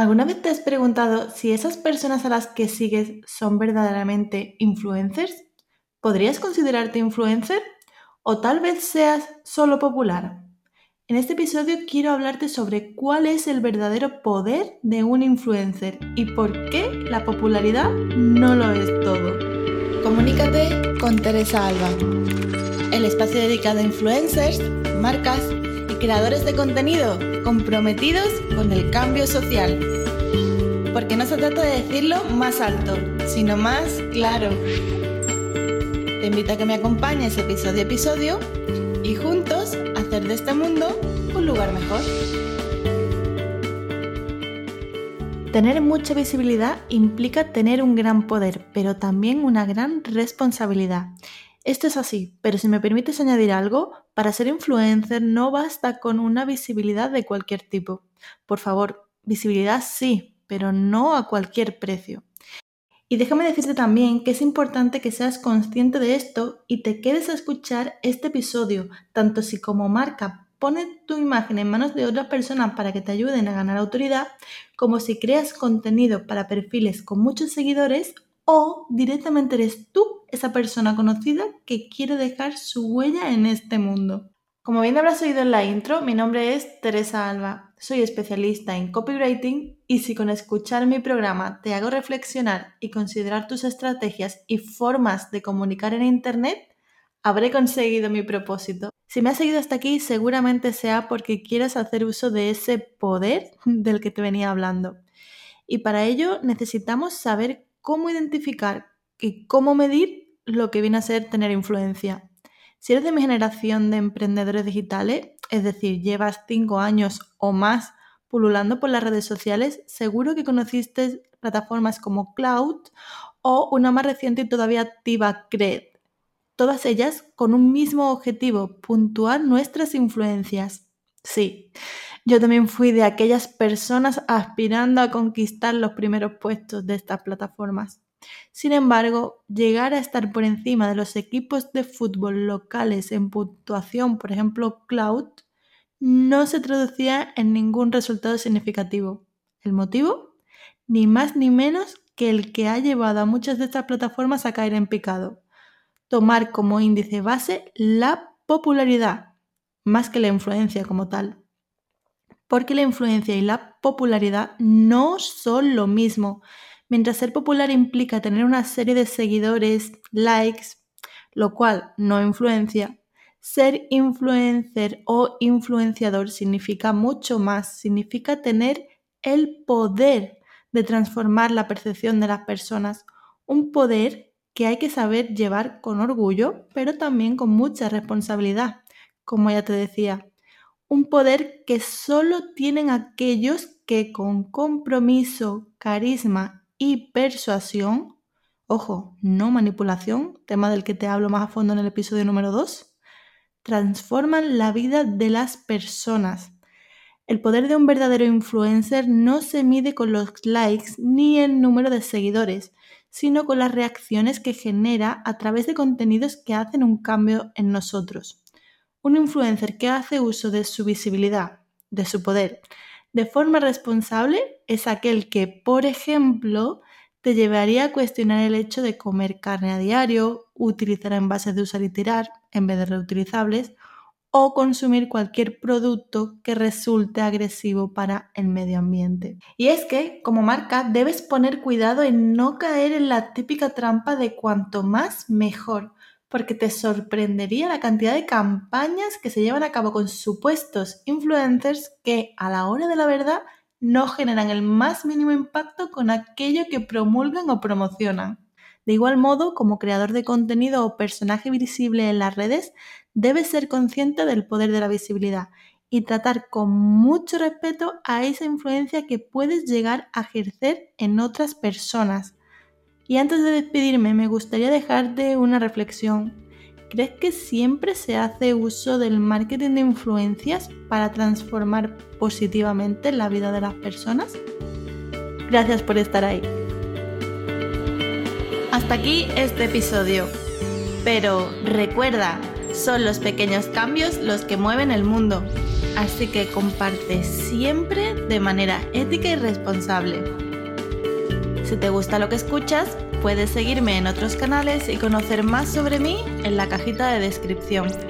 ¿Alguna vez te has preguntado si esas personas a las que sigues son verdaderamente influencers? ¿Podrías considerarte influencer? ¿O tal vez seas solo popular? En este episodio quiero hablarte sobre cuál es el verdadero poder de un influencer y por qué la popularidad no lo es todo. Comunícate con Teresa Alba, el espacio dedicado a influencers, marcas creadores de contenido comprometidos con el cambio social. Porque no se trata de decirlo más alto, sino más claro. Te invito a que me acompañes episodio a episodio y juntos hacer de este mundo un lugar mejor. Tener mucha visibilidad implica tener un gran poder, pero también una gran responsabilidad. Esto es así, pero si me permites añadir algo, para ser influencer no basta con una visibilidad de cualquier tipo. Por favor, visibilidad sí, pero no a cualquier precio. Y déjame decirte también que es importante que seas consciente de esto y te quedes a escuchar este episodio, tanto si como marca pones tu imagen en manos de otras personas para que te ayuden a ganar autoridad, como si creas contenido para perfiles con muchos seguidores o directamente eres tú esa persona conocida que quiere dejar su huella en este mundo. Como bien habrás oído en la intro, mi nombre es Teresa Alba. Soy especialista en copywriting y si con escuchar mi programa te hago reflexionar y considerar tus estrategias y formas de comunicar en Internet, habré conseguido mi propósito. Si me has seguido hasta aquí, seguramente sea porque quieres hacer uso de ese poder del que te venía hablando. Y para ello necesitamos saber cómo identificar y cómo medir lo que viene a ser tener influencia. Si eres de mi generación de emprendedores digitales, es decir, llevas cinco años o más pululando por las redes sociales, seguro que conociste plataformas como Cloud o una más reciente y todavía activa, Cred. Todas ellas con un mismo objetivo, puntuar nuestras influencias. Sí, yo también fui de aquellas personas aspirando a conquistar los primeros puestos de estas plataformas. Sin embargo, llegar a estar por encima de los equipos de fútbol locales en puntuación, por ejemplo Cloud, no se traducía en ningún resultado significativo. ¿El motivo? Ni más ni menos que el que ha llevado a muchas de estas plataformas a caer en picado. Tomar como índice base la popularidad, más que la influencia como tal porque la influencia y la popularidad no son lo mismo. Mientras ser popular implica tener una serie de seguidores, likes, lo cual no influencia, ser influencer o influenciador significa mucho más, significa tener el poder de transformar la percepción de las personas, un poder que hay que saber llevar con orgullo, pero también con mucha responsabilidad, como ya te decía un poder que solo tienen aquellos que con compromiso, carisma y persuasión, ojo, no manipulación, tema del que te hablo más a fondo en el episodio número 2, transforman la vida de las personas. El poder de un verdadero influencer no se mide con los likes ni el número de seguidores, sino con las reacciones que genera a través de contenidos que hacen un cambio en nosotros. Un influencer que hace uso de su visibilidad, de su poder, de forma responsable es aquel que, por ejemplo, te llevaría a cuestionar el hecho de comer carne a diario, utilizar envases de usar y tirar en vez de reutilizables o consumir cualquier producto que resulte agresivo para el medio ambiente. Y es que, como marca, debes poner cuidado en no caer en la típica trampa de cuanto más mejor, porque te sorprendería la cantidad de campañas que se llevan a cabo con supuestos influencers que a la hora de la verdad no generan el más mínimo impacto con aquello que promulgan o promocionan. De igual modo, como creador de contenido o personaje visible en las redes, debes ser consciente del poder de la visibilidad y tratar con mucho respeto a esa influencia que puedes llegar a ejercer en otras personas y antes de despedirme, me gustaría dejarte una reflexión. ¿Crees que siempre se hace uso del marketing de influencias para transformar positivamente la vida de las personas? Gracias por estar ahí. Hasta aquí este episodio. Pero recuerda, son los pequeños cambios los que mueven el mundo. así que comparte siempre de manera ética y responsable. Si te gusta lo que escuchas, puedes seguirme en otros canales y conocer más sobre mí en la cajita de descripción.